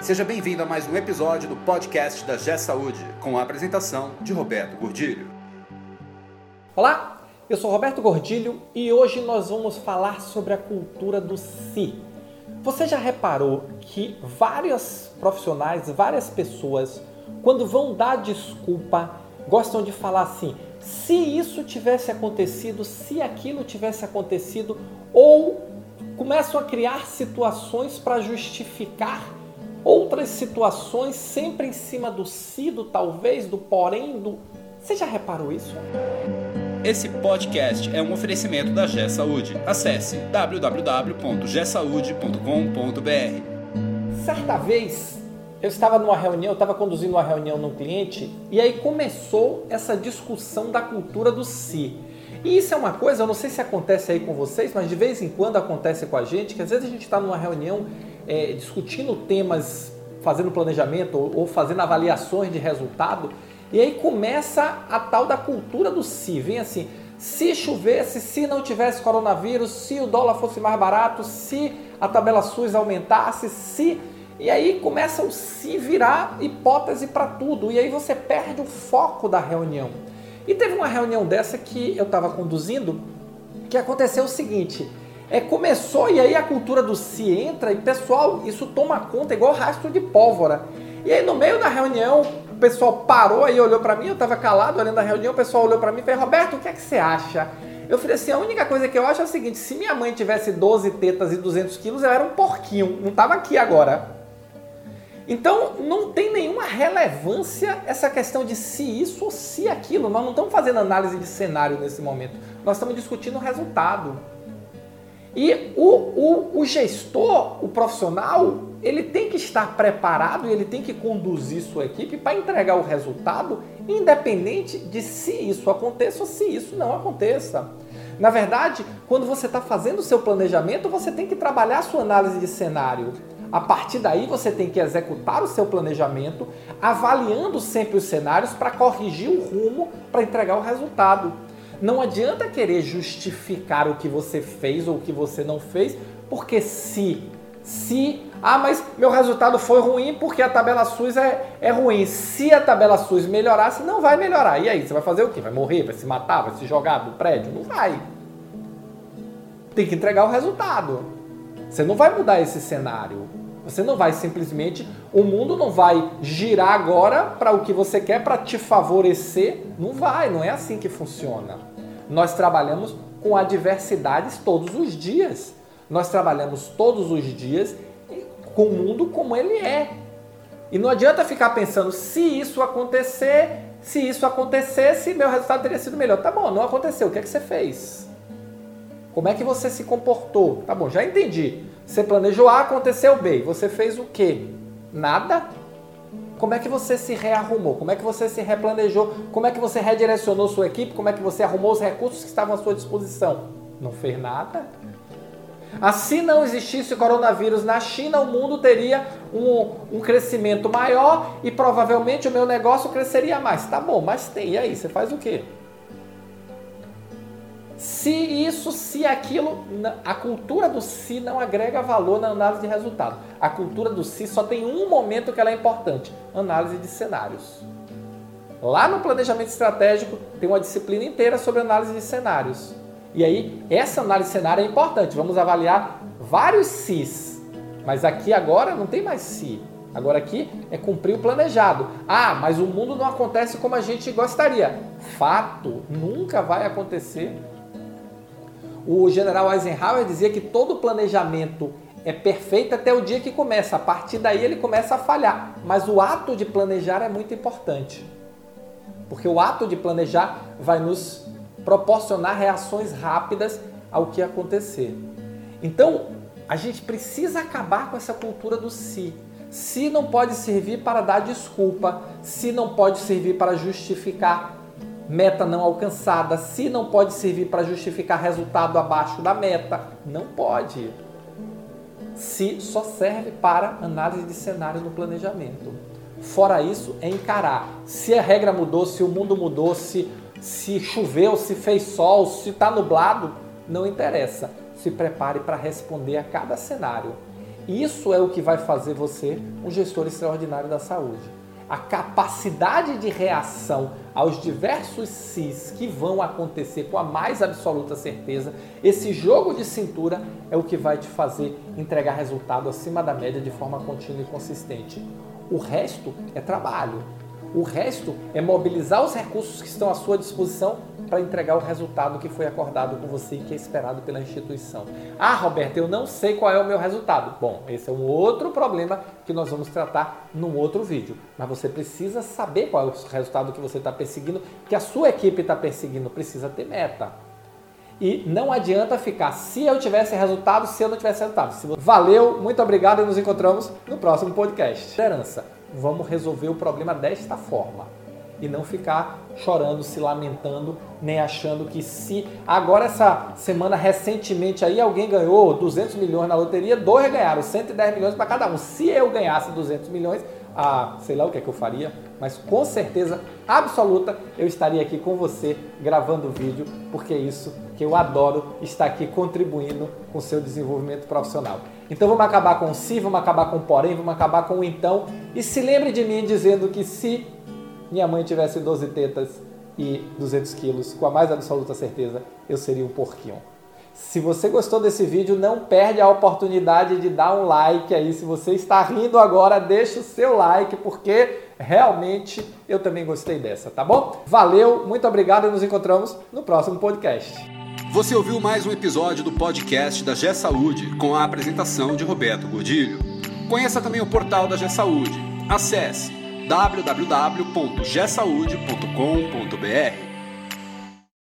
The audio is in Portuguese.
Seja bem-vindo a mais um episódio do podcast da G Saúde, com a apresentação de Roberto Gordilho. Olá, eu sou Roberto Gordilho e hoje nós vamos falar sobre a cultura do si. Você já reparou que vários profissionais, várias pessoas, quando vão dar desculpa, gostam de falar assim: se isso tivesse acontecido, se aquilo tivesse acontecido, ou começam a criar situações para justificar outras situações sempre em cima do si, do talvez, do porém, do. Você já reparou isso? Esse podcast é um oferecimento da G Saúde. Acesse www.gsaude.com.br. Certa vez eu estava numa reunião, eu estava conduzindo uma reunião num cliente e aí começou essa discussão da cultura do si. E isso é uma coisa, eu não sei se acontece aí com vocês, mas de vez em quando acontece com a gente, que às vezes a gente está numa reunião é, discutindo temas, fazendo planejamento ou, ou fazendo avaliações de resultado, e aí começa a tal da cultura do se. Vem assim, se chovesse, se não tivesse coronavírus, se o dólar fosse mais barato, se a tabela SUS aumentasse, se. E aí começa o se virar hipótese para tudo. E aí você perde o foco da reunião. E teve uma reunião dessa que eu estava conduzindo que aconteceu o seguinte: é, começou e aí a cultura do se entra e pessoal, isso toma conta igual rastro de pólvora. E aí no meio da reunião, o pessoal parou aí, olhou para mim, eu estava calado olhando a reunião, o pessoal olhou para mim e falou: Roberto, o que é que você acha? Eu falei assim: a única coisa que eu acho é o seguinte: se minha mãe tivesse 12 tetas e 200 quilos, eu era um porquinho, não estava aqui agora. Então não tem nenhuma relevância essa questão de se isso ou se aquilo. Nós não estamos fazendo análise de cenário nesse momento. Nós estamos discutindo o resultado. E o, o, o gestor, o profissional, ele tem que estar preparado e ele tem que conduzir sua equipe para entregar o resultado, independente de se isso aconteça ou se isso não aconteça. Na verdade, quando você está fazendo o seu planejamento, você tem que trabalhar a sua análise de cenário. A partir daí, você tem que executar o seu planejamento, avaliando sempre os cenários para corrigir o rumo para entregar o resultado. Não adianta querer justificar o que você fez ou o que você não fez, porque se, se, ah, mas meu resultado foi ruim porque a tabela SUS é, é ruim. Se a tabela SUS melhorasse, não vai melhorar. E aí, você vai fazer o quê? Vai morrer? Vai se matar? Vai se jogar do prédio? Não vai. Tem que entregar o resultado. Você não vai mudar esse cenário. Você não vai simplesmente, o mundo não vai girar agora para o que você quer para te favorecer. Não vai, não é assim que funciona. Nós trabalhamos com adversidades todos os dias. Nós trabalhamos todos os dias com o mundo como ele é. E não adianta ficar pensando se isso acontecer, se isso acontecesse, meu resultado teria sido melhor. Tá bom, não aconteceu. O que é que você fez? Como é que você se comportou? Tá bom, já entendi. Você planejou A, aconteceu B. Você fez o quê? Nada? Como é que você se rearrumou? Como é que você se replanejou? Como é que você redirecionou sua equipe? Como é que você arrumou os recursos que estavam à sua disposição? Não fez nada? Assim não existisse o coronavírus na China, o mundo teria um, um crescimento maior e provavelmente o meu negócio cresceria mais. Tá bom, mas tem. E aí, você faz o quê? Se isso, se aquilo, a cultura do se não agrega valor na análise de resultado. A cultura do se só tem um momento que ela é importante: análise de cenários. Lá no planejamento estratégico tem uma disciplina inteira sobre análise de cenários. E aí, essa análise de cenário é importante. Vamos avaliar vários SIs. Mas aqui agora não tem mais si. Agora aqui é cumprir o planejado. Ah, mas o mundo não acontece como a gente gostaria. Fato, nunca vai acontecer o general Eisenhower dizia que todo planejamento é perfeito até o dia que começa. A partir daí ele começa a falhar. Mas o ato de planejar é muito importante. Porque o ato de planejar vai nos proporcionar reações rápidas ao que acontecer. Então, a gente precisa acabar com essa cultura do si. Se não pode servir para dar desculpa, se não pode servir para justificar meta não alcançada, se não pode servir para justificar resultado abaixo da meta, não pode. Se só serve para análise de cenário no planejamento. Fora isso, é encarar. Se a regra mudou, se o mundo mudou, se, se choveu, se fez sol, se está nublado, não interessa. Se prepare para responder a cada cenário. Isso é o que vai fazer você um gestor extraordinário da saúde. A capacidade de reação aos diversos cis que vão acontecer com a mais absoluta certeza, esse jogo de cintura é o que vai te fazer entregar resultado acima da média de forma contínua e consistente. O resto é trabalho. O resto é mobilizar os recursos que estão à sua disposição para entregar o resultado que foi acordado com você e que é esperado pela instituição. Ah, Roberto, eu não sei qual é o meu resultado. Bom, esse é um outro problema que nós vamos tratar num outro vídeo. Mas você precisa saber qual é o resultado que você está perseguindo, que a sua equipe está perseguindo. Precisa ter meta. E não adianta ficar se eu tivesse resultado, se eu não tivesse resultado. Valeu, muito obrigado e nos encontramos no próximo podcast. Liderança vamos resolver o problema desta forma e não ficar chorando, se lamentando, nem achando que se agora essa semana recentemente aí alguém ganhou 200 milhões na loteria, dois ganharam 110 milhões para cada um. Se eu ganhasse 200 milhões, ah, sei lá o que é que eu faria, mas com certeza absoluta eu estaria aqui com você gravando vídeo, porque é isso que eu adoro estar aqui contribuindo com o seu desenvolvimento profissional. Então vamos acabar com se, vamos acabar com porém, vamos acabar com o então. E se lembre de mim dizendo que se minha mãe tivesse 12 tetas e 200 quilos, com a mais absoluta certeza, eu seria um porquinho. Se você gostou desse vídeo, não perde a oportunidade de dar um like aí. Se você está rindo agora, deixa o seu like, porque realmente eu também gostei dessa, tá bom? Valeu, muito obrigado e nos encontramos no próximo podcast. Você ouviu mais um episódio do podcast da G Saúde com a apresentação de Roberto Gordilho. Conheça também o portal da G Saúde. Acesse www.gsaude.com.br